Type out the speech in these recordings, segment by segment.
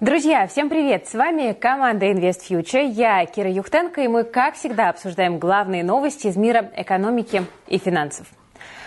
Друзья, всем привет! С вами команда Invest Future. Я Кира Юхтенко, и мы, как всегда, обсуждаем главные новости из мира экономики и финансов.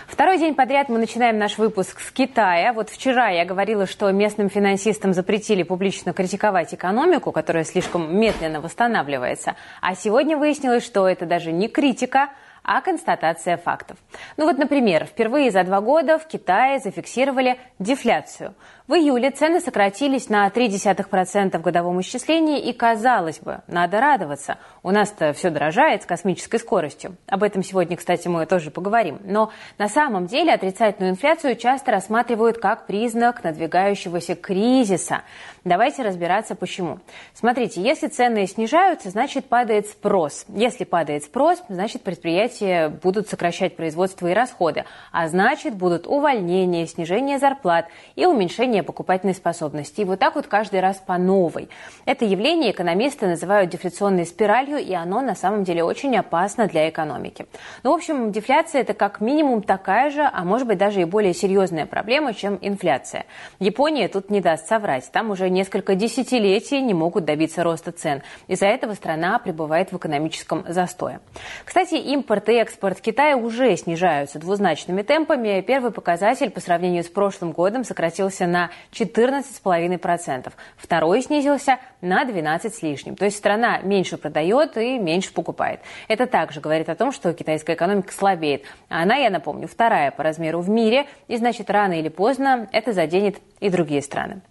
Второй день подряд мы начинаем наш выпуск с Китая. Вот вчера я говорила, что местным финансистам запретили публично критиковать экономику, которая слишком медленно восстанавливается. А сегодня выяснилось, что это даже не критика, а констатация фактов. Ну вот, например, впервые за два года в Китае зафиксировали дефляцию. В июле цены сократились на 0,3% в годовом исчислении, и, казалось бы, надо радоваться. У нас-то все дорожает с космической скоростью. Об этом сегодня, кстати, мы тоже поговорим. Но на самом деле отрицательную инфляцию часто рассматривают как признак надвигающегося кризиса. Давайте разбираться, почему. Смотрите, если цены снижаются, значит падает спрос. Если падает спрос, значит предприятия будут сокращать производство и расходы, а значит будут увольнения, снижение зарплат и уменьшение покупательной способности. И вот так вот каждый раз по новой. Это явление экономисты называют дефляционной спиралью, и оно на самом деле очень опасно для экономики. Ну, в общем, дефляция это как минимум такая же, а может быть даже и более серьезная проблема, чем инфляция. Япония тут не даст соврать. Там уже несколько десятилетий не могут добиться роста цен. Из-за этого страна пребывает в экономическом застое. Кстати, импорт и экспорт Китая уже снижаются двузначными темпами. Первый показатель по сравнению с прошлым годом сократился на 14,5%. Второй снизился на 12 с лишним. То есть страна меньше продает и меньше покупает. Это также говорит о том, что китайская экономика слабеет. А она, я напомню, вторая по размеру в мире. И значит, рано или поздно это заденет и другие страны.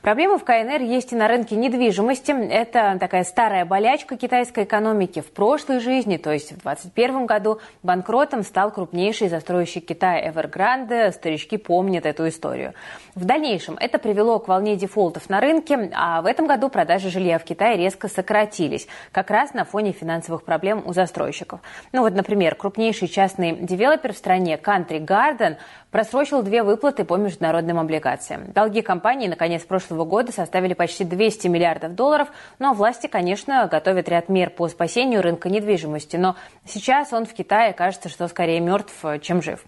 Проблемы в КНР есть и на рынке недвижимости. Это такая старая болячка китайской экономики. В прошлой жизни, то есть в 2021 году, банкротом стал крупнейший застройщик Китая Evergrande. Старички помнят эту историю. В дальнейшем это привело к волне дефолтов на рынке, а в этом году продажи жилья в Китае резко сократились, как раз на фоне финансовых проблем у застройщиков. Ну вот, например, крупнейший частный девелопер в стране Country Garden просрочил две выплаты по международным облигациям. Долги компании на конец прошлого года составили почти 200 миллиардов долларов, но власти, конечно, готовят ряд мер по спасению рынка недвижимости, но сейчас он в Китае кажется, что скорее мертв, чем жив.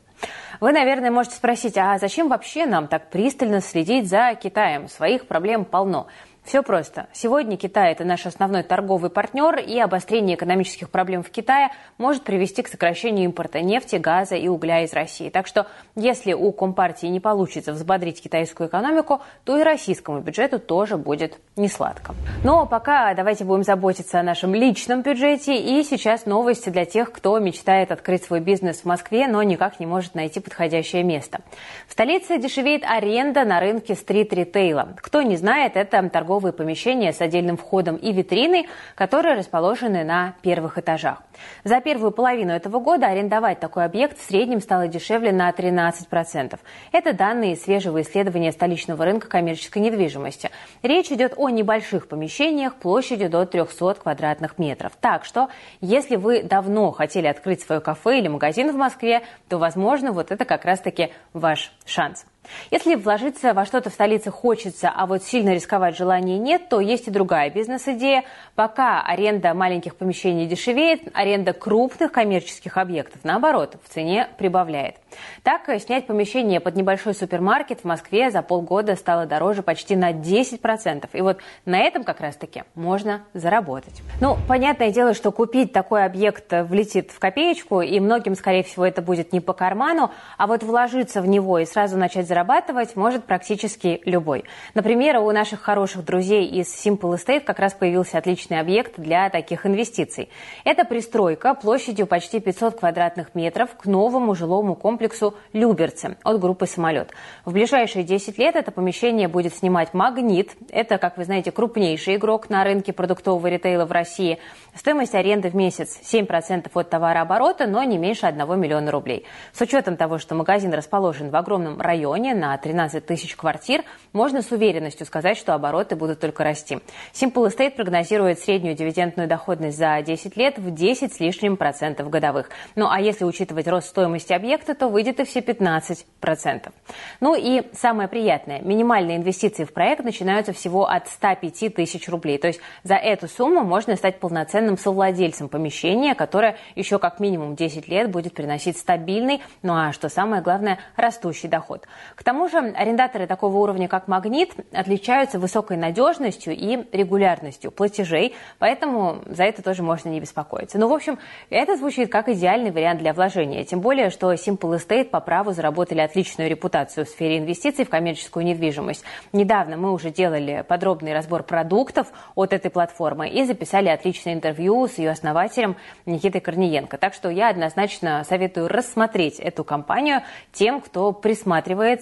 Вы, наверное, можете спросить, а зачем вообще нам так пристально следить за Китаем? Своих проблем полно. Все просто. Сегодня Китай – это наш основной торговый партнер, и обострение экономических проблем в Китае может привести к сокращению импорта нефти, газа и угля из России. Так что, если у Компартии не получится взбодрить китайскую экономику, то и российскому бюджету тоже будет несладко. Но пока давайте будем заботиться о нашем личном бюджете. И сейчас новости для тех, кто мечтает открыть свой бизнес в Москве, но никак не может найти подходящее место. В столице дешевеет аренда на рынке стрит-ритейла. Кто не знает, это торговый торговые помещения с отдельным входом и витриной, которые расположены на первых этажах. За первую половину этого года арендовать такой объект в среднем стало дешевле на 13%. Это данные свежего исследования столичного рынка коммерческой недвижимости. Речь идет о небольших помещениях площадью до 300 квадратных метров. Так что, если вы давно хотели открыть свое кафе или магазин в Москве, то, возможно, вот это как раз-таки ваш шанс. Если вложиться во что-то в столице хочется, а вот сильно рисковать желания нет, то есть и другая бизнес-идея. Пока аренда маленьких помещений дешевеет, аренда крупных коммерческих объектов, наоборот, в цене прибавляет. Так, снять помещение под небольшой супермаркет в Москве за полгода стало дороже почти на 10%. И вот на этом как раз-таки можно заработать. Ну, понятное дело, что купить такой объект влетит в копеечку, и многим, скорее всего, это будет не по карману, а вот вложиться в него и сразу начать зарабатывать может практически любой. Например, у наших хороших друзей из Simple Estate как раз появился отличный объект для таких инвестиций. Это пристройка площадью почти 500 квадратных метров к новому жилому комплексу «Люберцы» от группы «Самолет». В ближайшие 10 лет это помещение будет снимать «Магнит». Это, как вы знаете, крупнейший игрок на рынке продуктового ритейла в России. Стоимость аренды в месяц 7% от товарооборота, но не меньше 1 миллиона рублей. С учетом того, что магазин расположен в огромном районе, районе на 13 тысяч квартир, можно с уверенностью сказать, что обороты будут только расти. Simple Estate прогнозирует среднюю дивидендную доходность за 10 лет в 10 с лишним процентов годовых. Ну а если учитывать рост стоимости объекта, то выйдет и все 15 процентов. Ну и самое приятное, минимальные инвестиции в проект начинаются всего от 105 тысяч рублей. То есть за эту сумму можно стать полноценным совладельцем помещения, которое еще как минимум 10 лет будет приносить стабильный, ну а что самое главное, растущий доход. К тому же арендаторы такого уровня, как «Магнит», отличаются высокой надежностью и регулярностью платежей, поэтому за это тоже можно не беспокоиться. Ну, в общем, это звучит как идеальный вариант для вложения, тем более, что Simple Estate по праву заработали отличную репутацию в сфере инвестиций в коммерческую недвижимость. Недавно мы уже делали подробный разбор продуктов от этой платформы и записали отличное интервью с ее основателем Никитой Корниенко. Так что я однозначно советую рассмотреть эту компанию тем, кто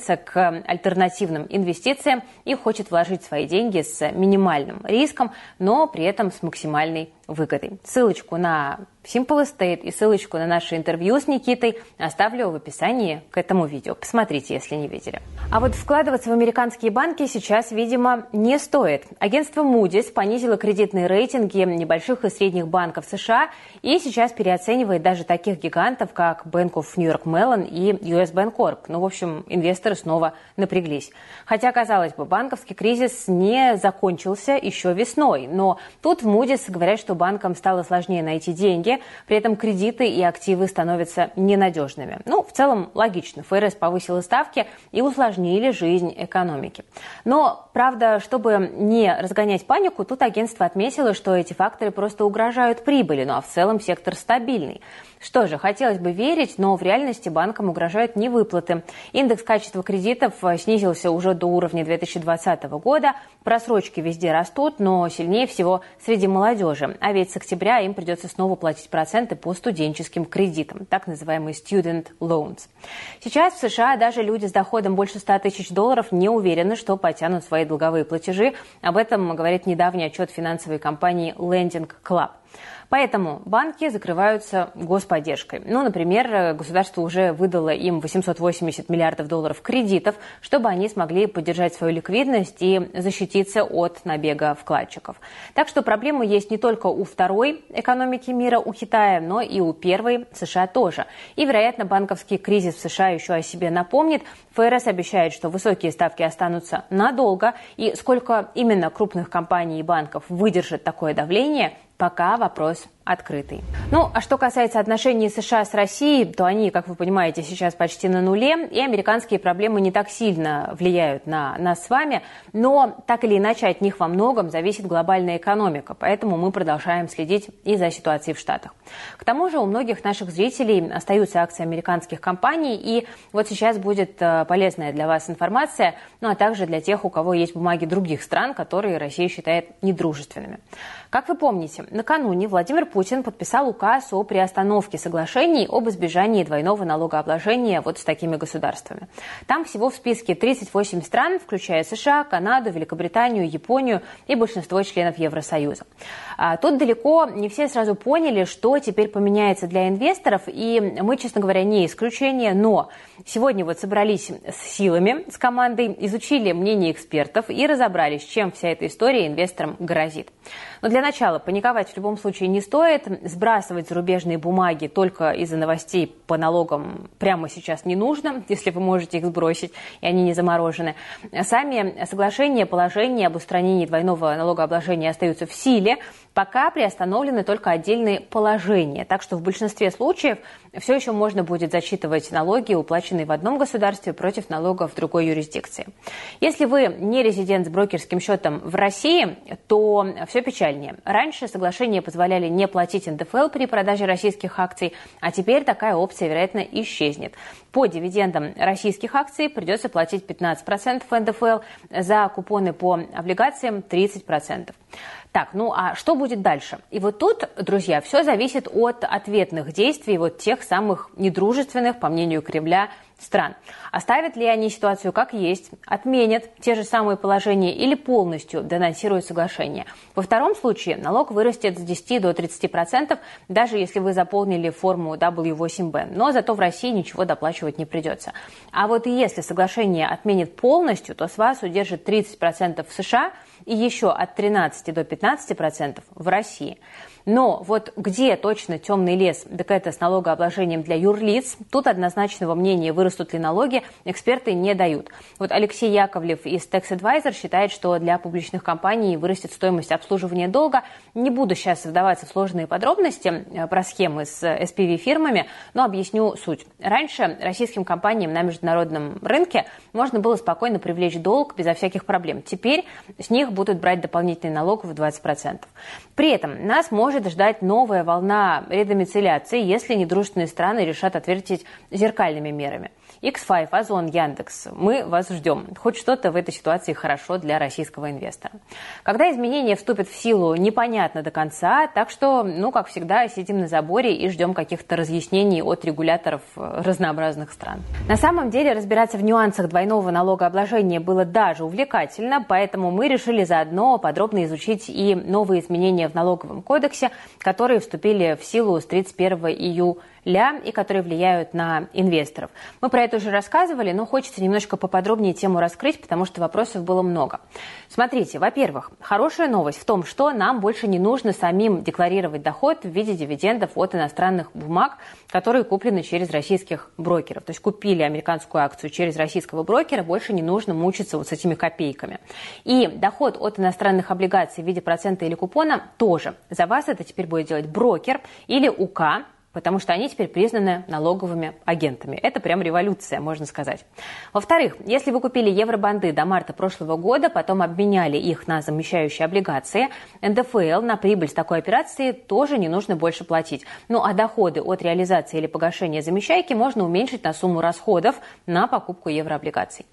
присматривается к альтернативным инвестициям и хочет вложить свои деньги с минимальным риском, но при этом с максимальной выгодой. Ссылочку на Simple Estate и ссылочку на наше интервью с Никитой оставлю в описании к этому видео. Посмотрите, если не видели. А вот вкладываться в американские банки сейчас, видимо, не стоит. Агентство Moody's понизило кредитные рейтинги небольших и средних банков США и сейчас переоценивает даже таких гигантов, как Bank of New York Mellon и US Bancorp. Ну, в общем, инвесторы снова напряглись. Хотя, казалось бы, банковский кризис не закончился еще весной. Но тут в Moody's говорят, что банкам стало сложнее найти деньги, при этом кредиты и активы становятся ненадежными. Ну, в целом логично. ФРС повысила ставки и усложнили жизнь экономики. Но, правда, чтобы не разгонять панику, тут агентство отметило, что эти факторы просто угрожают прибыли, ну а в целом сектор стабильный. Что же, хотелось бы верить, но в реальности банкам угрожают невыплаты. Индекс качества кредитов э, снизился уже до уровня 2020 года. Просрочки везде растут, но сильнее всего среди молодежи. А ведь с октября им придется снова платить проценты по студенческим кредитам, так называемые student loans. Сейчас в США даже люди с доходом больше 100 тысяч долларов не уверены, что потянут свои долговые платежи. Об этом говорит недавний отчет финансовой компании Lending Club. Поэтому банки закрываются господдержкой. Ну, например, государство уже выдало им 880 миллиардов долларов кредитов, чтобы они смогли поддержать свою ликвидность и защититься от набега вкладчиков. Так что проблемы есть не только у второй экономики мира, у Китая, но и у первой США тоже. И, вероятно, банковский кризис в США еще о себе напомнит. ФРС обещает, что высокие ставки останутся надолго. И сколько именно крупных компаний и банков выдержит такое давление, пока вопрос открытый. Ну, а что касается отношений США с Россией, то они, как вы понимаете, сейчас почти на нуле, и американские проблемы не так сильно влияют на нас с вами, но так или иначе от них во многом зависит глобальная экономика, поэтому мы продолжаем следить и за ситуацией в Штатах. К тому же у многих наших зрителей остаются акции американских компаний, и вот сейчас будет э, полезная для вас информация, ну а также для тех, у кого есть бумаги других стран, которые Россия считает недружественными. Как вы помните, накануне Владимир Путин подписал указ о приостановке соглашений об избежании двойного налогообложения вот с такими государствами. Там всего в списке 38 стран, включая США, Канаду, Великобританию, Японию и большинство членов Евросоюза. А тут далеко не все сразу поняли, что теперь поменяется для инвесторов, и мы, честно говоря, не исключение, но сегодня вот собрались с силами, с командой, изучили мнение экспертов и разобрались, чем вся эта история инвесторам грозит. Но для начала паниковать в любом случае не стоит. Сбрасывать зарубежные бумаги только из-за новостей по налогам прямо сейчас не нужно, если вы можете их сбросить, и они не заморожены. Сами соглашения, положения об устранении двойного налогообложения остаются в силе, пока приостановлены только отдельные положения. Так что в большинстве случаев все еще можно будет зачитывать налоги, уплаченные в одном государстве, против налогов в другой юрисдикции. Если вы не резидент с брокерским счетом в России, то все печальнее. Раньше соглашения позволяли не платить НДФЛ при продаже российских акций, а теперь такая опция, вероятно, исчезнет. По дивидендам российских акций придется платить 15% НДФЛ, за купоны по облигациям 30%. Так, ну а что будет дальше? И вот тут, друзья, все зависит от ответных действий вот тех самых недружественных, по мнению Кремля, стран. Оставят ли они ситуацию как есть, отменят те же самые положения или полностью денонсируют соглашение. Во втором случае налог вырастет с 10 до 30%, даже если вы заполнили форму W8B. Но зато в России ничего доплачивать не придется. А вот если соглашение отменит полностью, то с вас удержит 30% в США – и еще от 13 до 15% в России. Но вот где точно темный лес, так это с налогообложением для юрлиц. Тут однозначного мнения, вырастут ли налоги, эксперты не дают. Вот Алексей Яковлев из Tax Advisor считает, что для публичных компаний вырастет стоимость обслуживания долга. Не буду сейчас вдаваться в сложные подробности э, про схемы с SPV-фирмами, но объясню суть. Раньше российским компаниям на международном рынке можно было спокойно привлечь долг безо всяких проблем. Теперь с них будут брать дополнительный налог в 20%. При этом нас может может ждать новая волна редомицеляции, если недружественные страны решат ответить зеркальными мерами. X5, Озон, Яндекс, мы вас ждем. Хоть что-то в этой ситуации хорошо для российского инвестора. Когда изменения вступят в силу, непонятно до конца, так что, ну, как всегда, сидим на заборе и ждем каких-то разъяснений от регуляторов разнообразных стран. На самом деле разбираться в нюансах двойного налогообложения было даже увлекательно, поэтому мы решили заодно подробно изучить и новые изменения в налоговом кодексе, которые вступили в силу с 31 июля ля и которые влияют на инвесторов. Мы про это уже рассказывали, но хочется немножко поподробнее тему раскрыть, потому что вопросов было много. Смотрите, во-первых, хорошая новость в том, что нам больше не нужно самим декларировать доход в виде дивидендов от иностранных бумаг, которые куплены через российских брокеров. То есть купили американскую акцию через российского брокера, больше не нужно мучиться вот с этими копейками. И доход от иностранных облигаций в виде процента или купона тоже. За вас это теперь будет делать брокер или УК, потому что они теперь признаны налоговыми агентами. Это прям революция, можно сказать. Во-вторых, если вы купили евробанды до марта прошлого года, потом обменяли их на замещающие облигации, НДФЛ на прибыль с такой операции тоже не нужно больше платить. Ну а доходы от реализации или погашения замещайки можно уменьшить на сумму расходов на покупку еврооблигаций.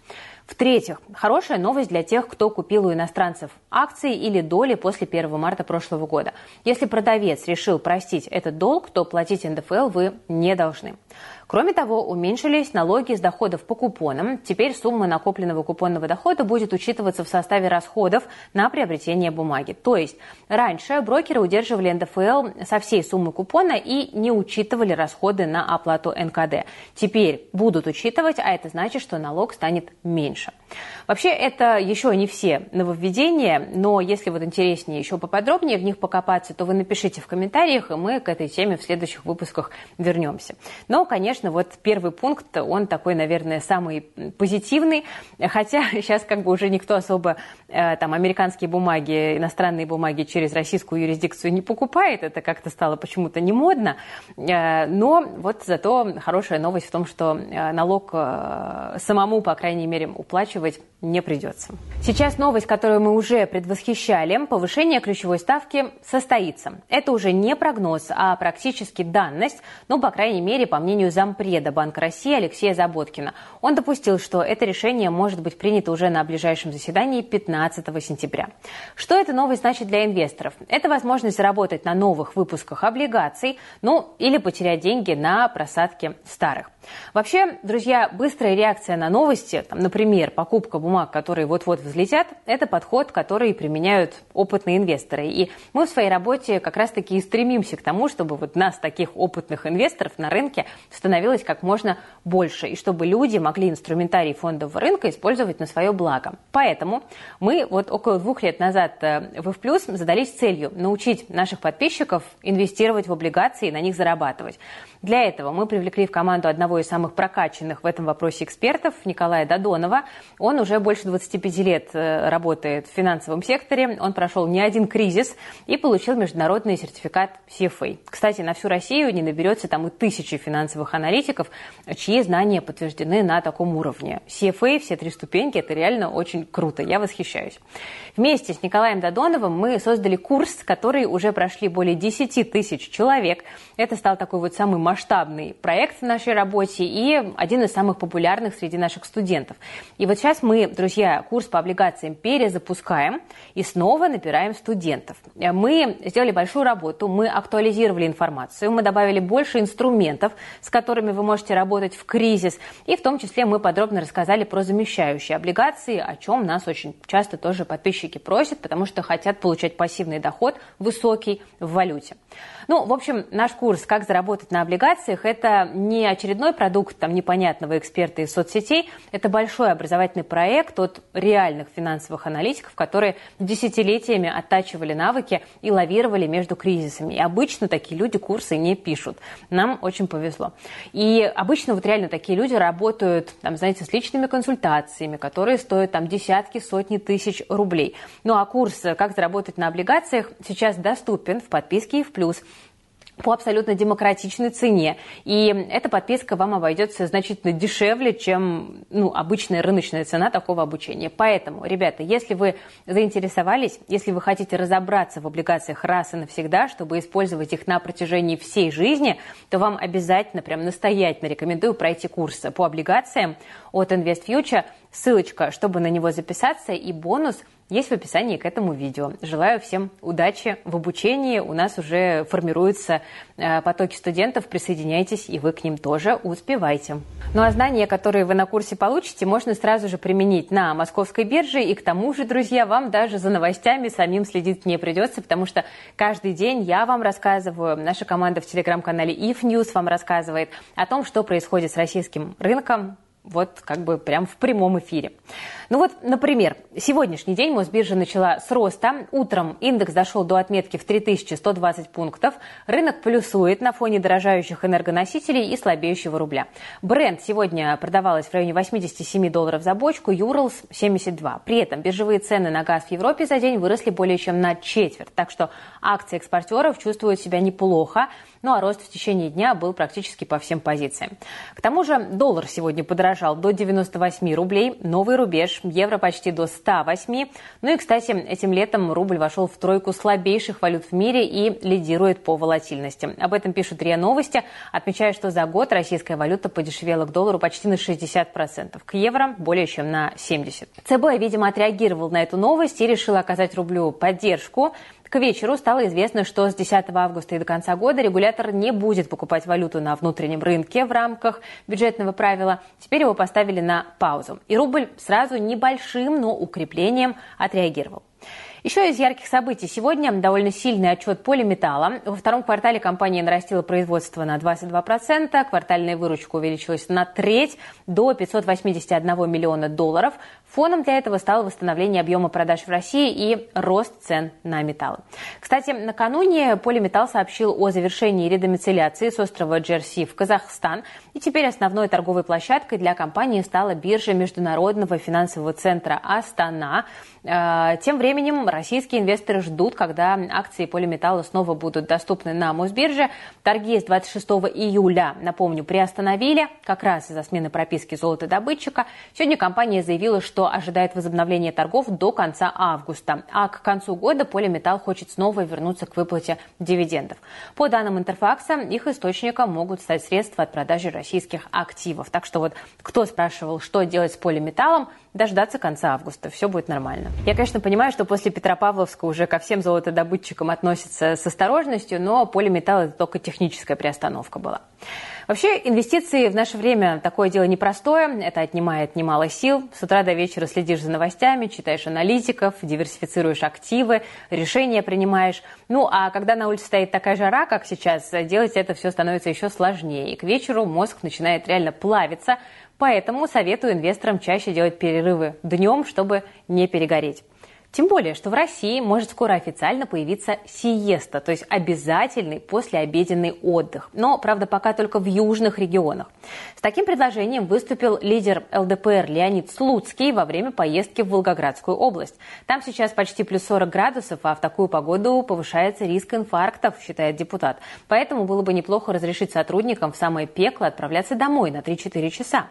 В-третьих, хорошая новость для тех, кто купил у иностранцев акции или доли после 1 марта прошлого года. Если продавец решил простить этот долг, то платить НДФЛ вы не должны. Кроме того, уменьшились налоги с доходов по купонам. Теперь сумма накопленного купонного дохода будет учитываться в составе расходов на приобретение бумаги. То есть раньше брокеры удерживали НДФЛ со всей суммы купона и не учитывали расходы на оплату НКД. Теперь будут учитывать, а это значит, что налог станет меньше. Вообще, это еще не все нововведения, но если вот интереснее еще поподробнее в них покопаться, то вы напишите в комментариях, и мы к этой теме в следующих выпусках вернемся. Но, конечно, вот первый пункт, он такой, наверное, самый позитивный, хотя сейчас как бы уже никто особо э, там американские бумаги, иностранные бумаги через российскую юрисдикцию не покупает, это как-то стало почему-то не модно, э, но вот зато хорошая новость в том, что э, налог самому, по крайней мере, уплачивать не придется. Сейчас новость, которую мы уже предвосхищали, повышение ключевой ставки состоится. Это уже не прогноз, а практически данность, ну, по крайней мере, по мнению зампреда Банка России Алексея Заботкина. Он допустил, что это решение может быть принято уже на ближайшем заседании 15 сентября. Что эта новость значит для инвесторов? Это возможность заработать на новых выпусках облигаций, ну, или потерять деньги на просадке старых. Вообще, друзья, быстрая реакция на новости, там, например, покупка бумаг, которые вот-вот взлетят, это подход, который применяют опытные инвесторы. И мы в своей работе как раз-таки и стремимся к тому, чтобы вот нас, таких опытных инвесторов на рынке, становилось как можно больше, и чтобы люди могли инструментарий фондового рынка использовать на свое благо. Поэтому мы вот около двух лет назад э, в Плюс задались целью научить наших подписчиков инвестировать в облигации и на них зарабатывать. Для этого мы привлекли в команду одного из самых прокачанных в этом вопросе экспертов, Николая Додонова. Он уже больше 25 лет э, работает в финансовом секторе. Он прошел не один кризис и получил международный сертификат CFA. Кстати, на всю Россию не наберется там и тысячи финансовых аналитиков, чьи знания подтверждены на таком уровне. CFA, все три ступеньки, это реально очень круто. Я восхищаюсь. Вместе с Николаем Додоновым мы создали курс, который уже прошли более 10 тысяч человек. Это стал такой вот самый масштабный проект в нашей работе и один из самых популярных среди наших студентов. И вот сейчас мы, друзья, курс по облигациям перезапускаем и снова набираем студентов. Мы сделали большую работу, мы актуализировали информацию, мы добавили больше инструментов, с которыми вы можете работать в кризис, и в том числе мы подробно рассказали про замещающие облигации, о чем нас очень часто тоже подписчики просят, потому что хотят получать пассивный доход высокий в валюте. Ну, в общем, наш курс «Как заработать на облигациях» – это не очередной продукт там непонятного эксперта из соцсетей, это большой образовательный понятный проект от реальных финансовых аналитиков, которые десятилетиями оттачивали навыки и лавировали между кризисами. И обычно такие люди курсы не пишут. Нам очень повезло. И обычно вот реально такие люди работают, там, знаете, с личными консультациями, которые стоят там десятки, сотни тысяч рублей. Ну а курс «Как заработать на облигациях» сейчас доступен в подписке и в плюс по абсолютно демократичной цене. И эта подписка вам обойдется значительно дешевле, чем ну, обычная рыночная цена такого обучения. Поэтому, ребята, если вы заинтересовались, если вы хотите разобраться в облигациях раз и навсегда, чтобы использовать их на протяжении всей жизни, то вам обязательно, прям настоятельно рекомендую пройти курс по облигациям от InvestFuture. Ссылочка, чтобы на него записаться, и бонус – есть в описании к этому видео. Желаю всем удачи в обучении. У нас уже формируются э, потоки студентов. Присоединяйтесь, и вы к ним тоже успевайте. Ну а знания, которые вы на курсе получите, можно сразу же применить на московской бирже. И к тому же, друзья, вам даже за новостями самим следить не придется, потому что каждый день я вам рассказываю, наша команда в телеграм-канале If News вам рассказывает о том, что происходит с российским рынком, вот как бы прям в прямом эфире. Ну вот, например, сегодняшний день Мосбиржа начала с роста. Утром индекс дошел до отметки в 3120 пунктов. Рынок плюсует на фоне дорожающих энергоносителей и слабеющего рубля. Бренд сегодня продавалась в районе 87 долларов за бочку, Юрлс 72. При этом биржевые цены на газ в Европе за день выросли более чем на четверть. Так что акции экспортеров чувствуют себя неплохо. Ну а рост в течение дня был практически по всем позициям. К тому же доллар сегодня подорожал до 98 рублей, новый рубеж, евро почти до 108. Ну и, кстати, этим летом рубль вошел в тройку слабейших валют в мире и лидирует по волатильности. Об этом пишут РИА Новости, отмечая, что за год российская валюта подешевела к доллару почти на 60%, к евро более чем на 70%. ЦБ, видимо, отреагировал на эту новость и решил оказать рублю поддержку. К вечеру стало известно, что с 10 августа и до конца года регулятор не будет покупать валюту на внутреннем рынке в рамках бюджетного правила. Теперь его поставили на паузу. И рубль сразу небольшим, но укреплением отреагировал. Еще из ярких событий сегодня довольно сильный отчет полиметалла. Во втором квартале компания нарастила производство на 22%, квартальная выручка увеличилась на треть до 581 миллиона долларов. Фоном для этого стало восстановление объема продаж в России и рост цен на металлы. Кстати, накануне Полиметалл сообщил о завершении редомицеляции с острова Джерси в Казахстан. И теперь основной торговой площадкой для компании стала биржа Международного финансового центра «Астана». Э, тем временем российские инвесторы ждут, когда акции полиметалла снова будут доступны на Мосбирже. Торги с 26 июля, напомню, приостановили как раз из-за смены прописки золотодобытчика. Сегодня компания заявила, что ожидает возобновления торгов до конца августа. А к концу года полиметалл хочет снова вернуться к выплате дивидендов. По данным Интерфакса, их источником могут стать средства от продажи российских активов. Так что вот кто спрашивал, что делать с полиметаллом, дождаться конца августа. Все будет нормально. Я, конечно, понимаю, что после Петропавловска уже ко всем золотодобытчикам относятся с осторожностью, но полиметалл это только техническая приостановка была. Вообще, инвестиции в наше время такое дело непростое, это отнимает немало сил. С утра до вечера следишь за новостями, читаешь аналитиков, диверсифицируешь активы, решения принимаешь. Ну, а когда на улице стоит такая жара, как сейчас, делать это все становится еще сложнее. И к вечеру мозг начинает реально плавиться, Поэтому советую инвесторам чаще делать перерывы днем, чтобы не перегореть. Тем более, что в России может скоро официально появиться сиеста, то есть обязательный послеобеденный отдых. Но, правда, пока только в южных регионах. С таким предложением выступил лидер ЛДПР Леонид Слуцкий во время поездки в Волгоградскую область. Там сейчас почти плюс 40 градусов, а в такую погоду повышается риск инфарктов, считает депутат. Поэтому было бы неплохо разрешить сотрудникам в самое пекло отправляться домой на 3-4 часа.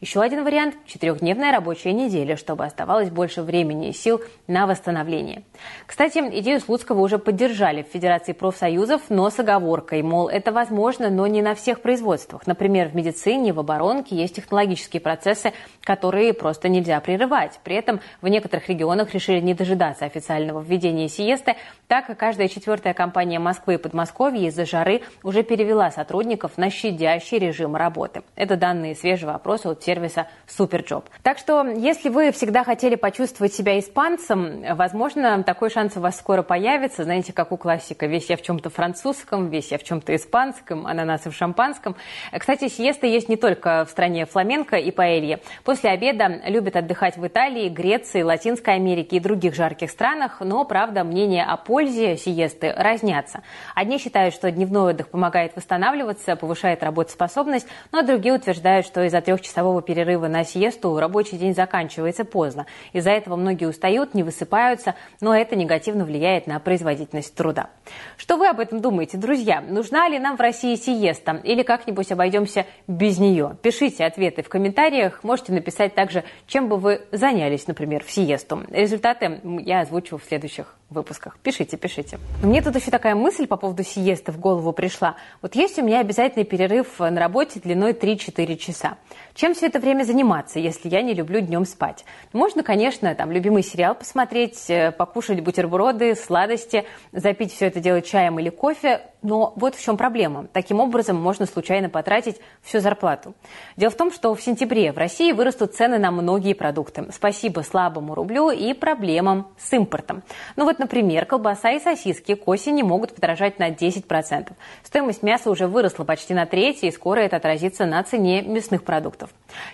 Еще один вариант – четырехдневная рабочая неделя, чтобы оставалось больше времени и сил на восстановление. Кстати, идею Слуцкого уже поддержали в Федерации профсоюзов, но с оговоркой, мол, это возможно, но не на всех производствах. Например, в медицине, в оборонке есть технологические процессы, которые просто нельзя прерывать. При этом в некоторых регионах решили не дожидаться официального введения сиесты, так как каждая четвертая компания Москвы и Подмосковья из-за жары уже перевела сотрудников на щадящий режим работы. Это данные свежего опроса от сервиса Superjob. Так что, если вы всегда хотели почувствовать себя испанцем, возможно, такой шанс у вас скоро появится. Знаете, как у классика. Весь я в чем-то французском, весь я в чем-то испанском, ананасы в шампанском. Кстати, сиеста есть не только в стране фламенко и паэльи. После обеда любят отдыхать в Италии, Греции, Латинской Америке и других жарких странах. Но, правда, мнения о пользе сиесты разнятся. Одни считают, что дневной отдых помогает восстанавливаться, повышает работоспособность, но другие утверждают, что из-за трехчасового перерыва на сиесту рабочий день заканчивается поздно. Из-за этого многие устают, не высыпаются, но это негативно влияет на производительность труда. Что вы об этом думаете, друзья? Нужна ли нам в России сиеста или как-нибудь обойдемся без нее? Пишите ответы в комментариях. Можете написать также, чем бы вы занялись, например, в сиесту. Результаты я озвучу в следующих выпусках. Пишите, пишите. Мне тут еще такая мысль по поводу сиесты в голову пришла. Вот есть у меня обязательный перерыв на работе длиной 3-4 часа. Чем все это время заниматься, если я не люблю днем спать? Можно, конечно, там любимый сериал посмотреть, э, покушать бутерброды, сладости, запить все это дело чаем или кофе, но вот в чем проблема. Таким образом можно случайно потратить всю зарплату. Дело в том, что в сентябре в России вырастут цены на многие продукты. Спасибо слабому рублю и проблемам с импортом. Ну вот, например, колбаса и сосиски к осени могут подорожать на 10%. Стоимость мяса уже выросла почти на треть, и скоро это отразится на цене мясных продуктов.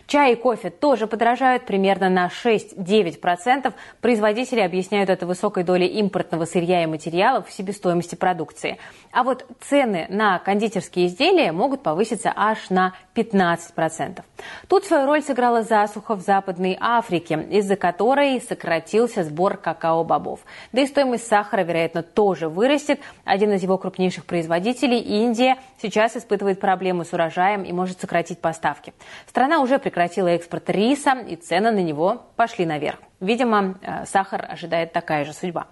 Чай и кофе тоже подорожают примерно на 6-9%. Производители объясняют это высокой долей импортного сырья и материалов в себестоимости продукции. А вот цены на кондитерские изделия могут повыситься аж на 15%. Тут свою роль сыграла засуха в Западной Африке, из-за которой сократился сбор какао-бобов. Да и стоимость сахара, вероятно, тоже вырастет. Один из его крупнейших производителей, Индия, сейчас испытывает проблемы с урожаем и может сократить поставки. Страна уже прекратила экспорт риса, и цены на него пошли наверх. Видимо, э, сахар ожидает такая же судьба.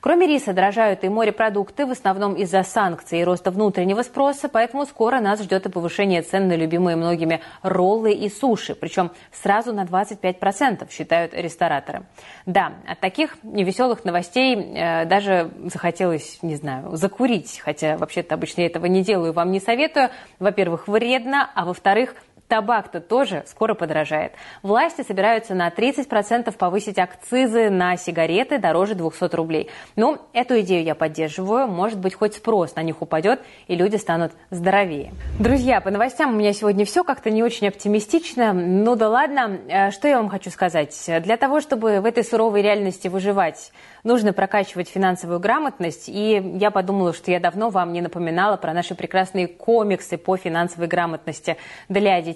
Кроме риса дорожают и морепродукты, в основном из-за санкций и роста внутреннего спроса, поэтому скоро нас ждет и повышение цен на любимые многими роллы и суши, причем сразу на 25%, считают рестораторы. Да, от таких невеселых новостей э, даже захотелось, не знаю, закурить, хотя вообще-то обычно я этого не делаю, вам не советую. Во-первых, вредно, а во-вторых, Табак-то тоже скоро подорожает. Власти собираются на 30% повысить акцизы на сигареты дороже 200 рублей. Ну, эту идею я поддерживаю. Может быть, хоть спрос на них упадет, и люди станут здоровее. Друзья, по новостям у меня сегодня все как-то не очень оптимистично. Ну да ладно, э, что я вам хочу сказать. Для того, чтобы в этой суровой реальности выживать, нужно прокачивать финансовую грамотность. И я подумала, что я давно вам не напоминала про наши прекрасные комиксы по финансовой грамотности для детей.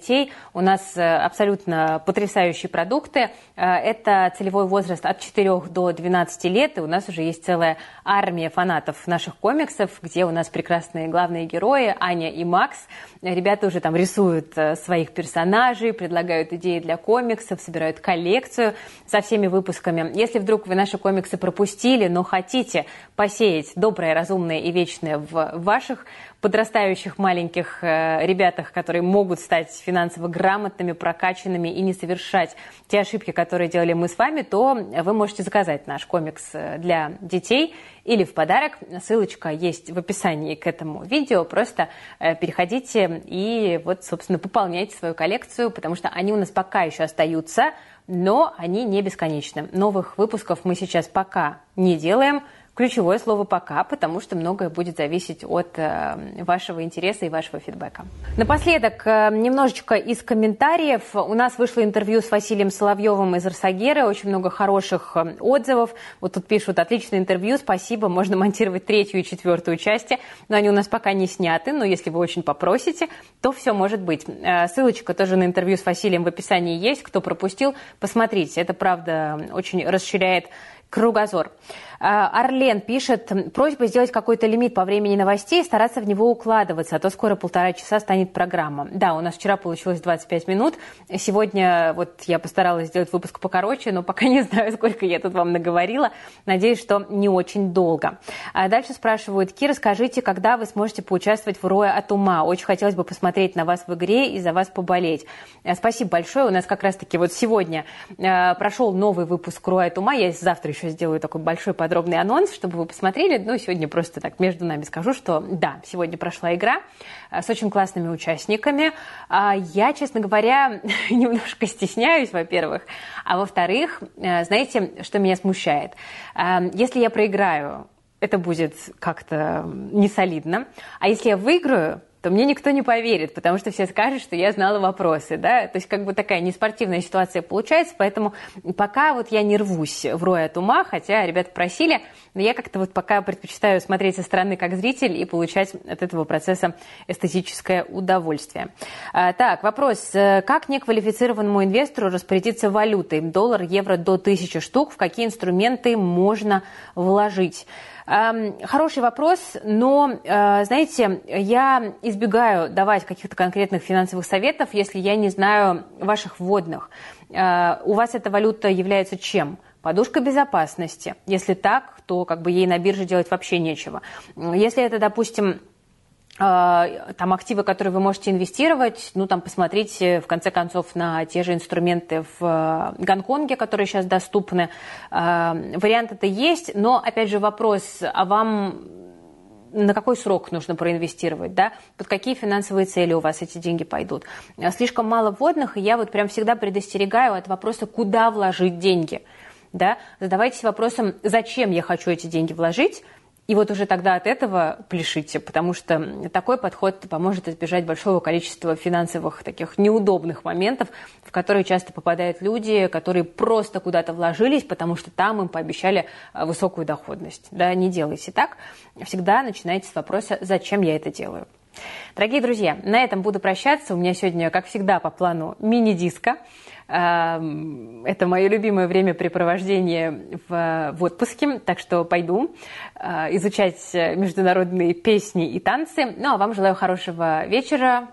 У нас э, абсолютно потрясающие продукты. Э, это целевой возраст от 4 до 12 лет. И у нас уже есть целая армия фанатов наших комиксов, где у нас прекрасные главные герои Аня и Макс. Ребята уже там рисуют э, своих персонажей, предлагают идеи для комиксов, собирают коллекцию со всеми выпусками. Если вдруг вы наши комиксы пропустили, но хотите посеять доброе, разумное и вечное в ваших подрастающих маленьких э, ребятах, которые могут стать финансово грамотными, прокачанными и не совершать те ошибки, которые делали мы с вами, то вы можете заказать наш комикс э, для детей или в подарок. Ссылочка есть в описании к этому видео. Просто э, переходите и вот, собственно, пополняйте свою коллекцию, потому что они у нас пока еще остаются но они не бесконечны. Новых выпусков мы сейчас пока не делаем – ключевое слово «пока», потому что многое будет зависеть от э, вашего интереса и вашего фидбэка. Напоследок, э, немножечко из комментариев. У нас вышло интервью с Василием Соловьевым из Арсагера, очень много хороших э, отзывов. Вот тут пишут «отличное интервью, спасибо, можно монтировать третью и четвертую части», но они у нас пока не сняты, но если вы очень попросите, то все может быть. Ссылочка тоже на интервью с Василием в описании есть, кто пропустил, посмотрите, это правда очень расширяет кругозор. А, Орлен пишет, просьба сделать какой-то лимит по времени новостей, стараться в него укладываться, а то скоро полтора часа станет программа. Да, у нас вчера получилось 25 минут, сегодня вот я постаралась сделать выпуск покороче, но пока не знаю, сколько я тут вам наговорила. Надеюсь, что не очень долго. А дальше спрашивают, Кира, скажите, когда вы сможете поучаствовать в Роя от ума? Очень хотелось бы посмотреть на вас в игре и за вас поболеть. Э, спасибо большое. У нас как раз-таки вот сегодня э, прошел новый выпуск Роя от ума. Я завтра еще сделаю такой большой подробный подробный анонс, чтобы вы посмотрели. Ну, сегодня просто так между нами скажу, что да, сегодня прошла игра с очень классными участниками. А я, честно говоря, немножко стесняюсь, во-первых. А во-вторых, знаете, что меня смущает? Если я проиграю, это будет как-то несолидно. А если я выиграю, то мне никто не поверит, потому что все скажут, что я знала вопросы, да, то есть как бы такая неспортивная ситуация получается, поэтому пока вот я не рвусь в рой от ума, хотя ребята просили, но я как-то вот пока предпочитаю смотреть со стороны как зритель и получать от этого процесса эстетическое удовольствие. А, так, вопрос. Как неквалифицированному инвестору распорядиться валютой? Доллар, евро до 1000 штук. В какие инструменты можно вложить? Хороший вопрос, но, э, знаете, я избегаю давать каких-то конкретных финансовых советов, если я не знаю ваших вводных. Э, у вас эта валюта является чем? Подушка безопасности. Если так, то как бы ей на бирже делать вообще нечего. Если это, допустим, там активы, которые вы можете инвестировать, ну там посмотрите в конце концов на те же инструменты в э, Гонконге, которые сейчас доступны. А, вариант это есть, но опять же вопрос, а вам на какой срок нужно проинвестировать, да, под какие финансовые цели у вас эти деньги пойдут. Слишком мало вводных, и я вот прям всегда предостерегаю от вопроса, куда вложить деньги. Да? Задавайтесь вопросом, зачем я хочу эти деньги вложить, и вот уже тогда от этого пляшите, потому что такой подход поможет избежать большого количества финансовых таких неудобных моментов, в которые часто попадают люди, которые просто куда-то вложились, потому что там им пообещали э, высокую доходность. Да, не делайте так. Всегда начинайте с вопроса, зачем я это делаю. Дорогие друзья, на этом буду прощаться. У меня сегодня, как всегда, по плану мини-диска. Эм, это мое любимое времяпрепровождение в, в отпуске, так что пойду э, изучать международные песни и танцы. Ну а вам желаю хорошего вечера,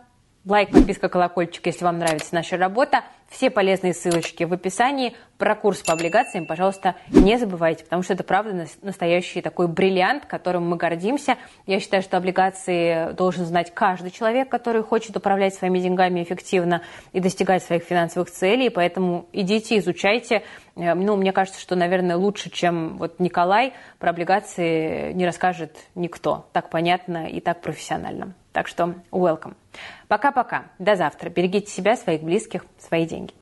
Лайк, подписка, колокольчик, если вам нравится наша работа. Все полезные ссылочки в описании. Про курс по облигациям, пожалуйста, не забывайте, потому что это, правда, настоящий такой бриллиант, которым мы гордимся. Я считаю, что облигации должен знать каждый человек, который хочет управлять своими деньгами эффективно и достигать своих финансовых целей. Поэтому идите, изучайте. Э, ну, мне кажется, что, наверное, лучше, чем вот Николай, про облигации не расскажет никто. Так понятно и так профессионально. Так что welcome. Пока-пока. До завтра. Берегите себя, своих близких, свои деньги.